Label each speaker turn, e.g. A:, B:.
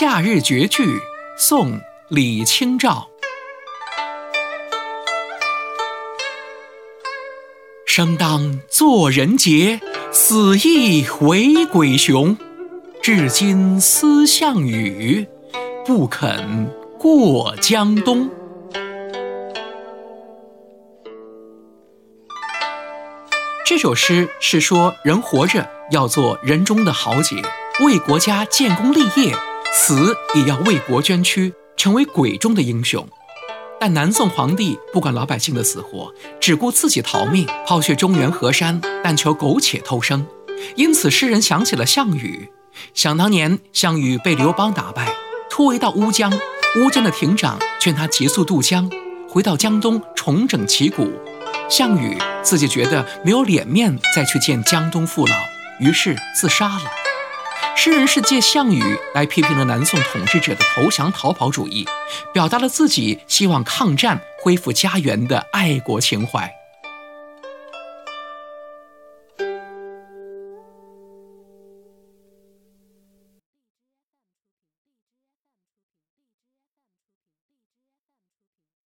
A: 夏日绝句，宋·李清照。生当作人杰，死亦为鬼雄。至今思项羽，不肯过江东。这首诗是说，人活着要做人中的豪杰，为国家建功立业；死也要为国捐躯，成为鬼中的英雄。但南宋皇帝不管老百姓的死活，只顾自己逃命，抛却中原河山，但求苟且偷生。因此，诗人想起了项羽。想当年，项羽被刘邦打败，突围到乌江，乌江的亭长劝他急速渡江，回到江东重整旗鼓。项羽自己觉得没有脸面再去见江东父老，于是自杀了。诗人是借项羽来批评了南宋统治者的投降逃跑主义，表达了自己希望抗战恢复家园的爱国情怀。